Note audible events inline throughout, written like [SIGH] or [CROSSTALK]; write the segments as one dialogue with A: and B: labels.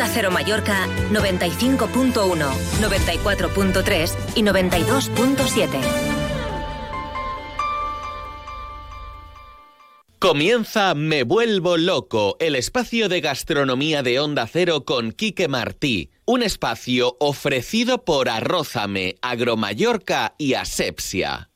A: Onda Cero Mallorca 95.1, 94.3 y 92.7.
B: Comienza Me Vuelvo Loco, el espacio de gastronomía de Onda Cero con Quique Martí. Un espacio ofrecido por Arrózame, Agromallorca y Asepsia.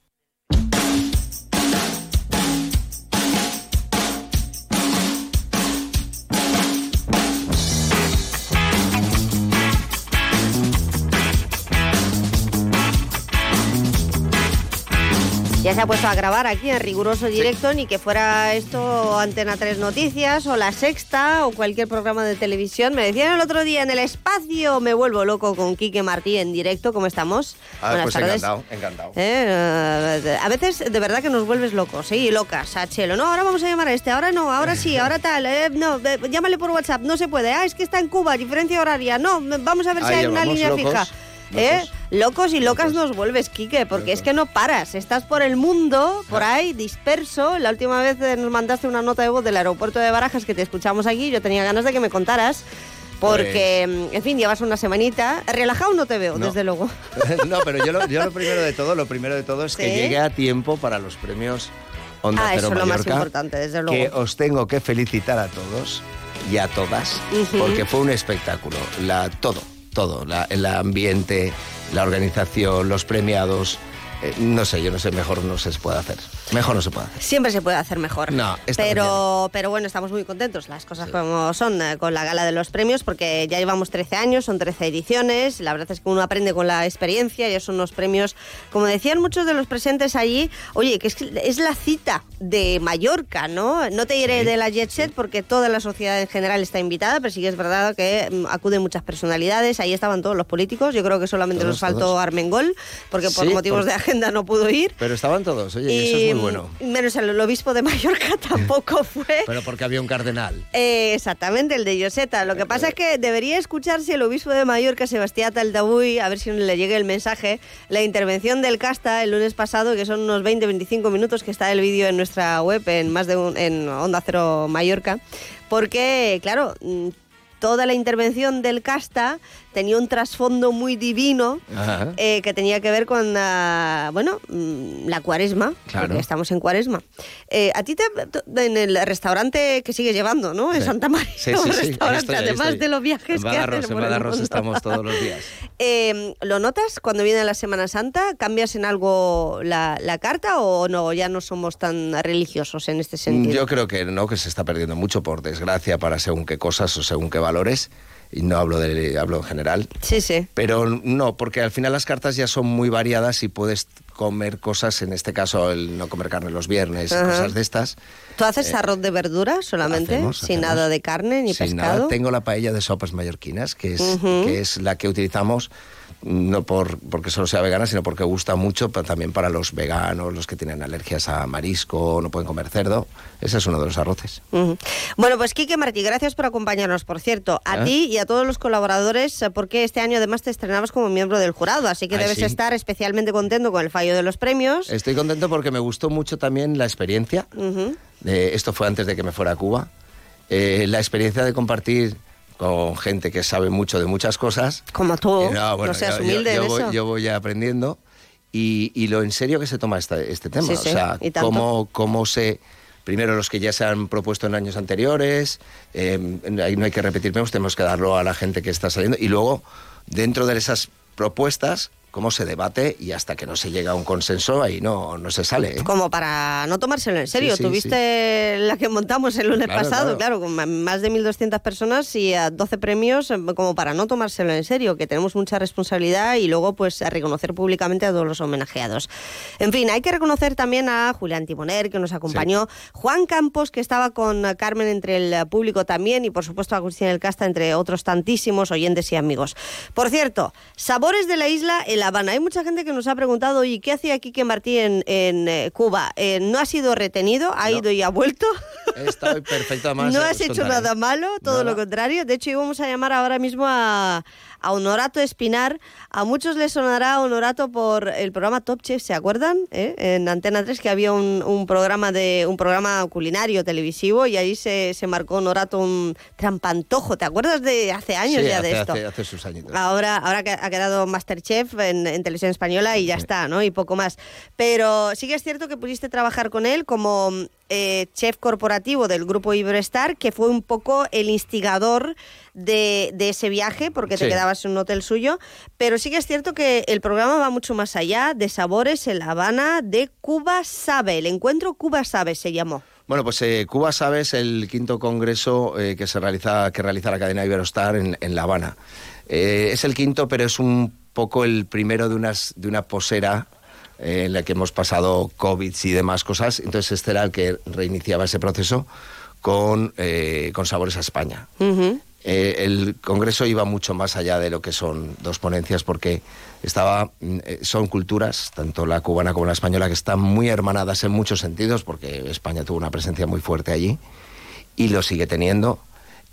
C: Ya se ha puesto a grabar aquí en riguroso directo, ni que fuera esto Antena 3 Noticias o La Sexta o cualquier programa de televisión. Me decían el otro día en el espacio, me vuelvo loco con Quique Martí en directo. ¿Cómo estamos?
D: Ah,
C: Buenas
D: pues
C: tardes.
D: encantado, encantado.
C: Eh, a veces de verdad que nos vuelves locos, ¿sí? Locas, a Chelo. No, ahora vamos a llamar a este, ahora no, ahora sí, ahora [LAUGHS] tal. eh, no, eh, llámale por WhatsApp, no se puede. Ah, es que está en Cuba, diferencia horaria. No, vamos a ver si hay una línea
D: locos,
C: fija. ¿Eh?
D: locos.
C: Locos y locas
D: Locos.
C: nos vuelves, Quique, porque es que no paras. Estás por el mundo, por ahí, disperso. La última vez nos mandaste una nota de voz del aeropuerto de Barajas que te escuchamos aquí. Yo tenía ganas de que me contaras. Porque, mm, en fin, llevas una semanita. Relajado no te veo,
D: Pues No.
C: desde luego. [LAUGHS]
D: no, pero yo lo, yo lo primero de todo, lo primero de todo es que llegue a tiempo para los premios Onda
C: Ah,
D: Cero
C: eso es lo más importante, desde
D: que
C: luego.
D: os tengo que felicitar a todos y a todas, porque fue un espectáculo, la, todo, todo, la- el ambiente, la organización, los premiados, eh, no sé, yo no sé, mejor no se puede hacer, mejor no se puede hacer.
C: Siempre se puede hacer mejor.
D: No,
C: pero, pero bueno, estamos muy contentos, las cosas como son eh, con la gala de los premios, porque ya llevamos 13 años, son 13 ediciones, la verdad es que uno aprende con la experiencia, ya son unos premios, como decían muchos de los presentes allí, oye, que es, es la cita de Mallorca, ¿no? No te diré
D: Sí,
C: de la Jet Set porque toda la sociedad en general está invitada, pero sí que es verdad que mm, acuden muchas personalidades, ahí estaban todos los políticos, yo creo que solamente
D: Todos,
C: nos faltó
D: todos.
C: Armengol, porque por
D: Sí,
C: motivos
D: por-
C: de agenda no pudo ir.
D: Pero estaban todos, oye, y eso es muy bueno.
C: Menos el obispo de Mallorca [LAUGHS] tampoco fue.
D: Pero porque había un cardenal.
C: Eh, exactamente, el de Yoseta. Lo que pasa es que debería escucharse el obispo de Mallorca, Sebastián Taldabuy, a ver si le llegue el mensaje, la intervención del Casta el lunes pasado, que son unos 20-25 minutos, que está el vídeo en nuestra web, en más de un, en Onda Cero Mallorca, porque, claro, mm, toda la intervención del Casta tenía un trasfondo muy divino eh, que tenía que ver con la, bueno, mm, la cuaresma,
D: Claro.
C: porque estamos en cuaresma. Eh, a ti te, en el restaurante que sigues llevando, ¿no? En
D: Sí.
C: Santa María,
D: Sí,
C: un
D: sí, ahí
C: restaurante,
D: estoy,
C: además de los viajes
D: En
C: que haces
D: en
C: mundo.
D: estamos todos los días. [LAUGHS]
C: Eh, ¿Lo notas cuando viene la Semana Santa? ¿Cambias en algo la, la carta o no? Ya no somos tan religiosos en este sentido.
D: Yo creo que no, que se está perdiendo mucho, por desgracia, para según qué cosas o según qué valores valores y no hablo, de, hablo en general.
C: Sí, sí.
D: Pero no, porque al final las cartas ya son muy variadas y puedes comer cosas, en este caso el no comer carne los viernes y cosas de estas.
C: ¿Tú haces arroz de verdura solamente?
D: Eh, Hacemos,
C: sin
D: hacemos.
C: nada de carne ni
D: Sin
C: pescado.
D: nada. Tengo la paella de sopas mallorquinas, que es, que es la que utilizamos no por porque solo sea vegana, sino porque gusta mucho, pero también para los veganos, los que tienen alergias a marisco, no pueden comer cerdo. Ese es uno de los arroces.
C: Bueno, pues Quique Martí, gracias por acompañarnos, por cierto, a
D: ¿Eh?
C: ti y a todos los colaboradores, eh, porque este año además te estrenabas como miembro del jurado, así que
D: Ay,
C: debes
D: sí.
C: estar especialmente contento con el fallo de los premios.
D: Estoy contento porque me gustó mucho también la experiencia.
C: Ujú.
D: Eh, esto fue antes de que me fuera a Cuba. Eh, la experiencia de compartir con gente que sabe mucho de muchas cosas.
C: Como tú,
D: Eh,
C: no, seas
D: yo- yo-
C: humilde
D: yo,
C: en
D: voy,
C: eso.
D: yo voy aprendiendo y, y lo en serio que se toma esta- este tema.
C: Sí,
D: o sea, cómo, cómo se... Primero los que ya se han propuesto en años anteriores, eh, ahí no hay que repetir menos, tenemos que darlo a la gente que está saliendo. Y luego, dentro de esas propuestas, cómo se debate y hasta que no se llega a un consenso, ahí no, no se sale. ¿eh?
C: Como para no tomárselo en serio.
D: Sí, sí,
C: Tuviste la que montamos el lunes
D: Claro,
C: pasado, claro.
D: claro.
C: con más de 1.200 personas y a 12 premios, eh, como para no tomárselo en serio, que tenemos mucha responsabilidad y luego pues a reconocer públicamente a todos los homenajeados. En fin, hay que reconocer también a Julián Timoner, que nos acompañó, Juan Campos, que estaba con Carmen entre el público también, y por supuesto a Agustín El Casta, entre otros tantísimos oyentes y amigos. Por cierto, Sabores de la Isla, el La Habana. Hay mucha gente que nos ha preguntado, ¿y qué hacía Quique Martí en, en eh, Cuba? Eh, ¿No ha sido retenido? ¿Ha
D: No.
C: ido y ha vuelto?
D: Está perfecto, además. [LAUGHS]
C: no
D: os
C: has hecho
D: contaré.
C: nada malo, todo
D: Nada.
C: lo contrario. De hecho, íbamos a llamar ahora mismo a, a Honorato Espinar. A muchos les sonará Honorato por el programa Top Chef, ¿se acuerdan? ¿Eh? En Antena 3 que había un, un programa de un programa culinario televisivo y ahí se, se marcó Honorato un trampantojo. ¿Te acuerdas de hace años
D: Sí,
C: ya
D: hace,
C: de esto?
D: Hace, hace sus añitos.
C: Ahora, ahora que ha quedado Masterchef en, en televisión española y ya está, ¿no? Y poco más. Pero sí que es cierto que pudiste trabajar con él como eh, chef corporativo del grupo Iberostar, que fue un poco el instigador de, de ese viaje, porque te quedabas en un hotel suyo. Pero sí que es cierto que el programa va mucho más allá de sabores en La Habana, de Cuba Sabe. El encuentro Cuba Sabe se llamó.
D: Bueno, pues eh, Cuba Sabes, el quinto congreso eh, que se realiza, que realiza la cadena Iberostar en, en La Habana. Es el quinto, pero es un poco el primero de, unas, de una posera eh, en la que hemos pasado COVID y demás cosas. Entonces este era el que reiniciaba ese proceso con, eh, con sabores a España. Eh, el Congreso iba mucho más allá de lo que son dos ponencias porque estaba, mm, eh, son culturas, tanto la cubana como la española, que están muy hermanadas en muchos sentidos porque España tuvo una presencia muy fuerte allí y lo sigue teniendo.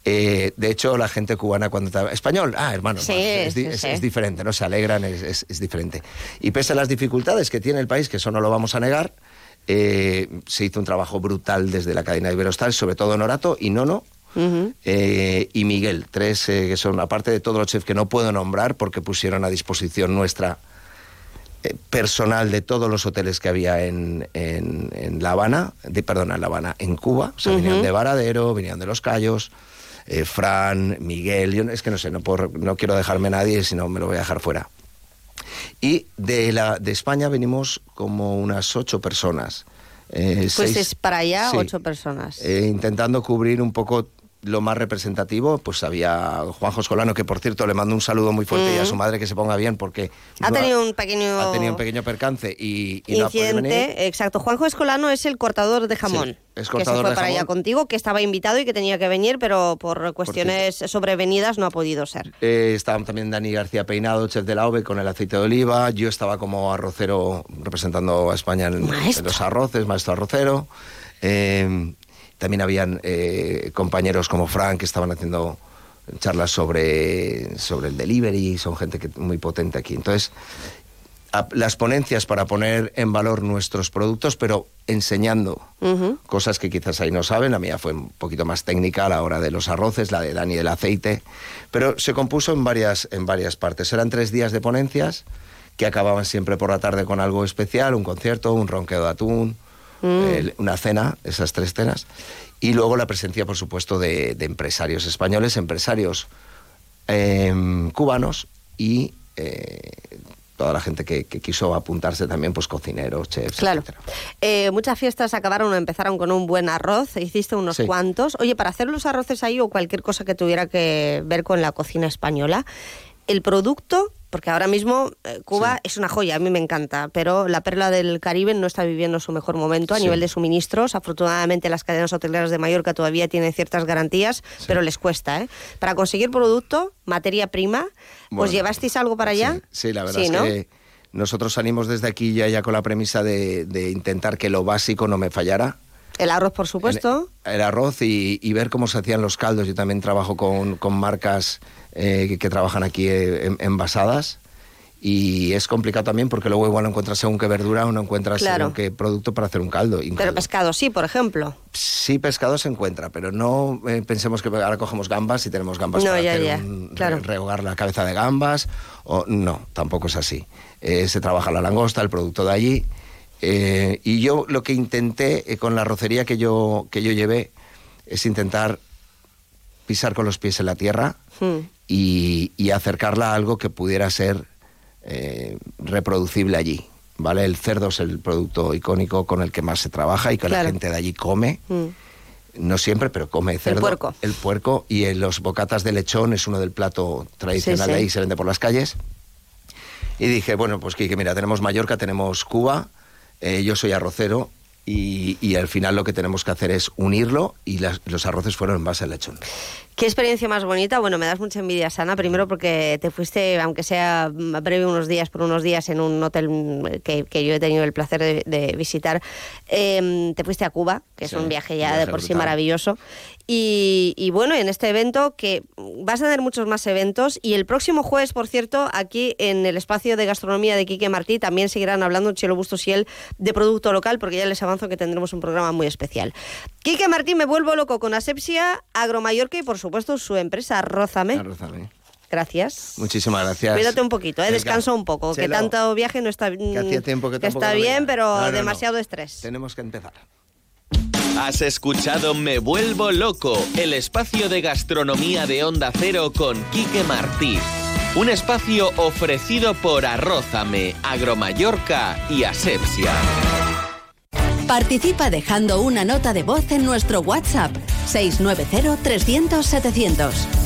D: Eh, de hecho, la gente cubana cuando está... Español, ah, hermano,
C: Sí,
D: es, di-
C: sí,
D: es-
C: sí.
D: es diferente, ¿no? Se alegran, es, diferente. Y pese a las dificultades que tiene el país, que eso no lo vamos a negar, eh, se hizo un trabajo brutal desde la cadena de Iberostar, sobre todo Norato y Nono, eh, y Miguel, tres que son, aparte de todos los chefs que no puedo nombrar porque pusieron a disposición nuestra personal de todos los hoteles que había en, en- en La Habana, de, perdón, en La Habana, en Cuba, o sea, venían de Varadero, venían de Los Cayos, eh, Fran, Miguel, yo es que no sé, no, puedo- no quiero dejarme a nadie, si no me lo voy a dejar fuera. Y de, la, de España venimos como unas ocho personas. eh,
C: Pues
D: seis-
C: es para allá
D: sí.
C: ocho personas.
D: Eh, intentando cubrir un poco lo más representativo, pues había Juanjo Escolano, que por cierto le mando un saludo muy fuerte y a su madre que se ponga bien porque
C: Ha
D: no
C: tenido un pequeño
D: ha tenido un pequeño percance y, y no ha venir.
C: incidente, exacto. Juanjo Escolano es el cortador de jamón.
D: Sí, es
C: que se fue
D: de
C: para allá contigo, que estaba invitado y que tenía que venir, pero por cuestiones sobrevenidas no ha podido ser.
D: Eh, estaba también Dani García Peinado, chef de la OVE, con el aceite de oliva. Yo estaba como arrocero representando a España en, los arroces, maestro arrocero. Eh, también habían eh, compañeros como Frank que estaban haciendo charlas sobre, sobre el delivery. Son gente que, muy potente aquí. Entonces, a- las ponencias para poner en valor nuestros productos, pero enseñando cosas que quizás ahí no saben. La mía fue un poquito más técnica a la hora de los arroces, la de Dani del aceite, pero se compuso en varias, en varias partes. Eran tres días de ponencias que acababan siempre por la tarde con algo especial, un concierto, un ronqueo de atún, el- una cena, esas tres cenas, y luego la presencia, por supuesto, de, de empresarios españoles, empresarios em, cubanos y eh, toda la gente que, que quiso apuntarse también, pues cocineros, chefs,
C: Claro. Eh, muchas fiestas acabaron o empezaron con un buen arroz, hiciste unos
D: Sí.
C: cuantos. Oye, para hacer los arroces ahí o cualquier cosa que tuviera que ver con la cocina española, el producto, porque ahora mismo eh, Cuba
D: Sí.
C: es una joya, a mí me encanta, pero la perla del Caribe no está viviendo su mejor momento a
D: Sí.
C: nivel de suministros. Afortunadamente las cadenas hoteleras de Mallorca todavía tienen ciertas garantías, pero les cuesta. ¿eh? Para conseguir producto, materia prima,
D: Bueno,
C: llevasteis algo para allá.
D: Sí, la verdad es
C: ¿no?
D: que nosotros salimos desde aquí ya, ya con la premisa de, de intentar que lo básico no me fallara.
C: El arroz, por supuesto.
D: El, el arroz y, y ver cómo se hacían los caldos. Yo también trabajo con, con marcas eh, que, que trabajan aquí eh, en- envasadas. Y es complicado también porque luego igual no encuentras según qué verdura o no encuentras
C: Claro.
D: según qué producto para hacer un caldo. Un
C: Pero
D: caldo.
C: pescado sí, por ejemplo.
D: Sí, pescado se encuentra, pero no eh, pensemos que ahora cogemos gambas y tenemos gambas
C: No,
D: para
C: ya,
D: hacer
C: ya,
D: un-
C: claro.
D: re- rehogar la cabeza de gambas. O, no, tampoco es así. Eh, se trabaja la langosta, el producto de allí. Eh, y yo lo que intenté eh, con la rocería que yo, que yo llevé es intentar pisar con los pies en la tierra
C: Hmm.
D: y, y acercarla a algo que pudiera ser eh, reproducible allí. ¿Vale? El cerdo es el producto icónico con el que más se trabaja y que
C: Claro.
D: la gente de allí come.
C: Mm.
D: No siempre, pero come cerdo.
C: puerco.
D: El puerco y los bocatas de lechón es uno del plato tradicional
C: Sí,
D: de ahí, se vende por las calles. Y dije, bueno, pues que mira, tenemos Mallorca, tenemos Cuba, eh, yo soy arrocero, y, al final lo que tenemos que hacer es unirlo y los arroces fueron en base al lechón.
C: ¿Qué experiencia más bonita? Bueno, me das mucha envidia, Sana. Primero porque te fuiste, aunque sea breve unos días, por unos días, en un hotel que, yo he tenido el placer de, visitar. Em, te fuiste a Cuba, que es un viaje ya de por sí maravilloso. Y, bueno, en este evento, que vas a tener muchos más eventos. Y el próximo jueves, por cierto, aquí en el espacio de gastronomía de Quique Martí, también seguirán hablando Chelo Bustos y él de producto local, porque ya les avanzo que tendremos un programa muy especial. Quique Martí, me vuelvo loco con Asepsia, Agromallorca y, por supuesto, su empresa, Rózame. Gracias.
D: Muchísimas gracias.
C: Cuídate un poquito, ¿eh? descansa un poco, que tanto viaje no está,
D: que tiempo que,
C: está bien, pero demasiado estrés.
D: Tenemos que empezar.
B: Has escuchado Me Vuelvo Loco, el espacio de gastronomía de Onda Cero con Quique Martí. Un espacio ofrecido por Arrózame, Agromallorca y Asepsia.
A: Participa dejando una nota de voz en nuestro WhatsApp 690 300 700.